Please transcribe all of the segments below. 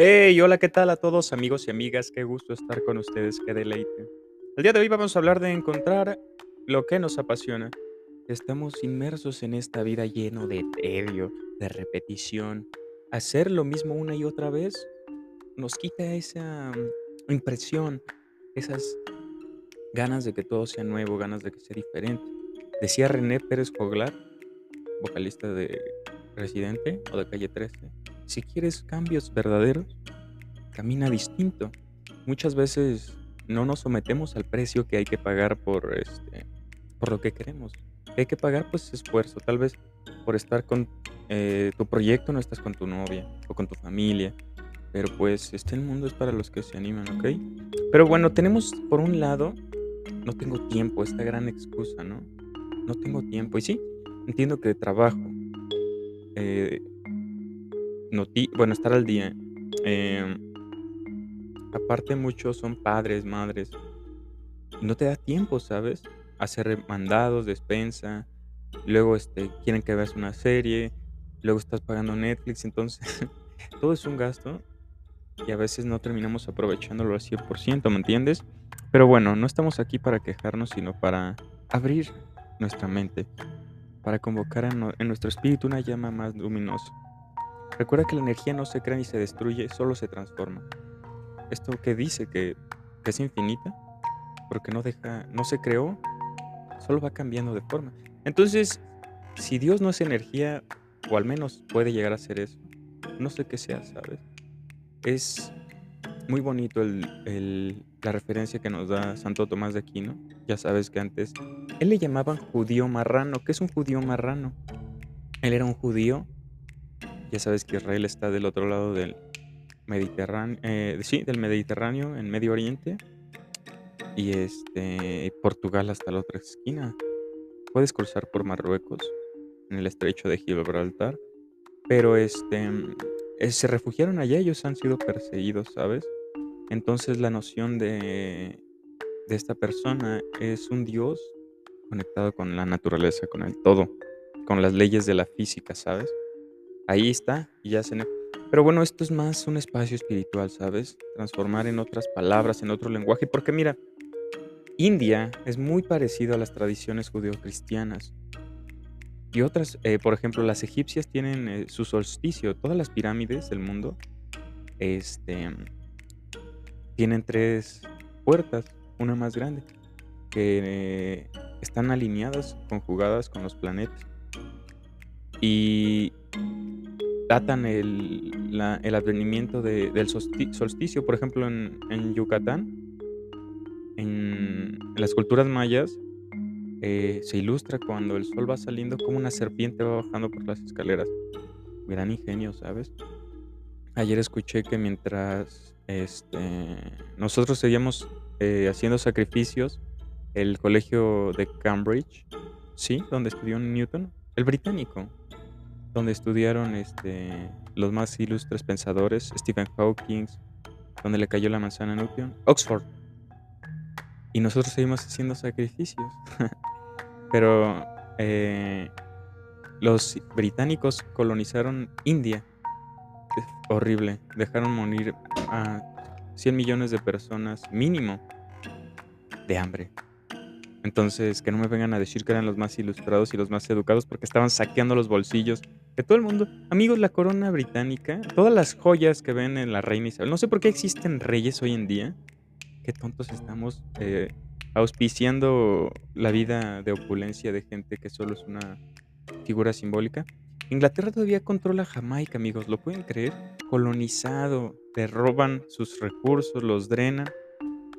Hey, hola, ¿qué tal a todos amigos y amigas? Qué gusto estar con ustedes, qué deleite. El día de hoy vamos a hablar de encontrar lo que nos apasiona. Estamos inmersos en esta vida lleno de tedio, de repetición. Hacer lo mismo una y otra vez nos quita esa mm, impresión, esas ganas de que todo sea nuevo, ganas de que sea diferente. Decía René Pérez Joglar, vocalista de Residente o de Calle 13, si quieres cambios verdaderos, camina distinto. Muchas veces no nos sometemos al precio que hay que pagar por, este, por lo que queremos. Hay que pagar pues esfuerzo, tal vez por estar con eh, tu proyecto no estás con tu novia o con tu familia, pero pues este mundo es para los que se animan, ¿ok? Pero bueno, tenemos por un lado, no tengo tiempo, esta gran excusa, ¿no? No tengo tiempo. Y sí, entiendo que trabajo, eh, bueno, estar al día. Em, aparte muchos son padres, madres. no te da tiempo, ¿sabes? Hacer mandados, despensa. Luego este, quieren que veas una serie. Luego estás pagando Netflix. Entonces, todo es un gasto. Y a veces no terminamos aprovechándolo al 100%, ¿me entiendes? Pero bueno, no estamos aquí para quejarnos, sino para abrir nuestra mente. Para convocar en nuestro espíritu una llama más luminosa. Recuerda que la energía no se crea ni se destruye, solo se transforma. Esto que dice que, es infinita, porque no deja, no se creó, solo va cambiando de forma. Entonces, si Dios no es energía, o al menos puede llegar a ser eso, no sé qué sea, ¿sabes? Es muy bonito la referencia que nos da Santo Tomás de Aquino. Ya sabes que antes él le llamaban judío marrano. ¿Qué es un judío marrano? Él era un judío ya sabes que Israel está del otro lado del Mediterráneo, eh, sí, del Mediterráneo, en Medio Oriente. Y este, Portugal hasta la otra esquina. Puedes cruzar por Marruecos, en el estrecho de Gibraltar. Pero este, eh, se refugiaron allá, ellos han sido perseguidos, ¿sabes? Entonces la noción de, de esta persona es un Dios conectado con la naturaleza, con el todo, con las leyes de la física, ¿sabes? Ahí está y ya se... Pero bueno, esto es más un espacio espiritual, ¿sabes? Transformar en otras palabras, en otro lenguaje, porque mira, India es muy parecido a las tradiciones judeocristianas. Y otras, eh, por ejemplo, las egipcias tienen eh, su solsticio. Todas las pirámides del mundo este, tienen tres puertas, una más grande, que eh, están alineadas, conjugadas con los planetas. Y datan el, el advenimiento del solsticio, por ejemplo, en, Yucatán, en, las culturas mayas, eh, se ilustra cuando el sol va saliendo como una serpiente va bajando por las escaleras. Gran ingenio, ¿sabes? Ayer escuché que mientras este, nosotros seguíamos eh, haciendo sacrificios, el colegio de Cambridge, sí, donde estudió Newton, el británico, donde estudiaron este, los más ilustres pensadores, Stephen Hawking, donde le cayó la manzana a Newton, Oxford. Y nosotros seguimos haciendo sacrificios. Pero eh, los británicos colonizaron India. Es horrible. Dejaron morir a 100 millones de personas mínimo de hambre. Entonces, que no me vengan a decir que eran los más ilustrados y los más educados porque estaban saqueando los bolsillos de todo el mundo. Amigos, la corona británica, todas las joyas que ven en la reina Isabel. No sé por qué existen reyes hoy en día. Qué tontos estamos eh, auspiciando la vida de opulencia de gente que solo es una figura simbólica. Inglaterra todavía controla Jamaica, amigos, ¿lo pueden creer? Colonizado, le roban sus recursos, los drenan.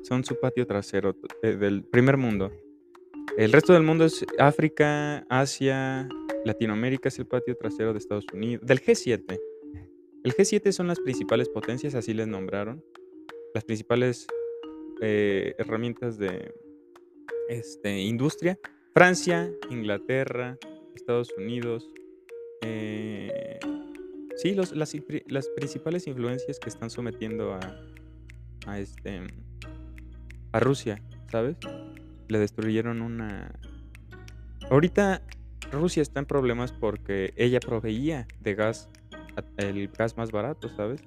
Son su patio trasero eh, del primer mundo. El resto del mundo es África, Asia, Latinoamérica es el patio trasero de Estados Unidos, del G7. El G7 son las principales potencias, así les nombraron, las principales eh, herramientas de este, industria. Francia, Inglaterra, Estados Unidos. Eh, sí, las, las, principales influencias que están sometiendo a, a, este, a Rusia, ¿sabes? Le destruyeron una... Ahorita Rusia está en problemas porque ella proveía de gas, el gas más barato, ¿sabes?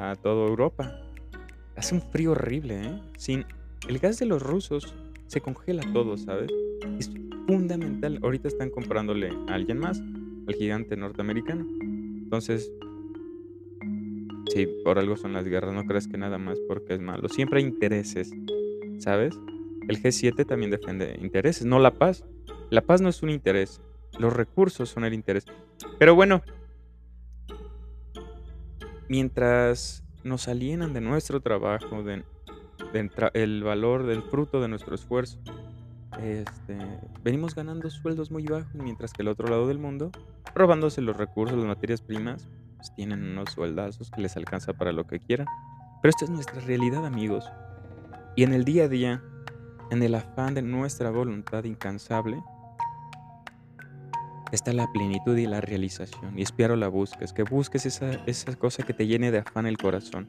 a toda Europa. Hace un frío horrible, ¿eh? Sin el gas de los rusos se congela todo, ¿sabes? Es fundamental. Ahorita están comprándole a alguien más, al gigante norteamericano. Entonces, sí, por algo son las guerras, no crees que nada más porque es malo. Siempre hay intereses, ¿sabes? El G7 también defiende intereses, no la paz. La paz no es un interés, los recursos son el interés. Pero bueno, mientras nos alienan de nuestro trabajo, de, el valor del fruto de nuestro esfuerzo, este, venimos ganando sueldos muy bajos, mientras que el otro lado del mundo, robándose los recursos, las materias primas, pues tienen unos sueldazos que les alcanza para lo que quieran. Pero esta es nuestra realidad, amigos. Y en el día a día, en el afán de nuestra voluntad incansable, está la plenitud y la realización. Y espero la busques, que busques esa, esa cosa que te llene de afán el corazón.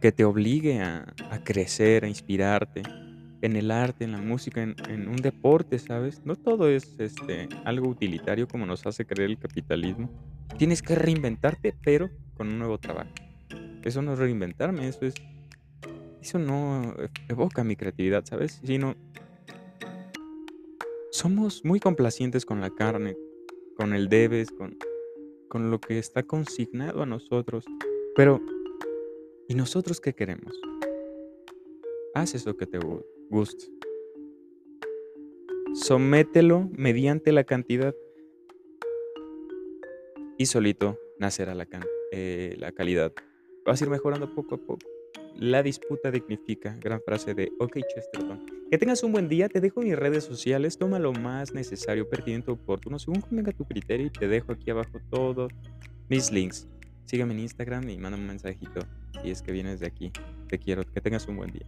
Que te obligue a, a crecer, a inspirarte en el arte, en la música, en, en, un deporte, ¿sabes? No todo es este, algo utilitario como nos hace creer el capitalismo. Tienes que reinventarte, pero con un nuevo trabajo. Eso no es reinventarme, eso es... Eso no evoca mi creatividad, ¿sabes? Sino somos muy complacientes con la carne, con el debes, con, con lo que está consignado a nosotros. Pero, ¿y nosotros qué queremos? Haz eso que te guste. Somételo mediante la cantidad y solito nacerá la, eh, la calidad. Vas a ir mejorando poco a poco. La disputa dignifica. Gran frase de OK Chesterton. Que tengas un buen día. Te dejo mis redes sociales. Toma lo más necesario, pertinente, oportuno, según venga tu criterio. Y te dejo aquí abajo todos mis links. Sígueme en Instagram y manda un mensajito si es que vienes de aquí. Te quiero. Que tengas un buen día.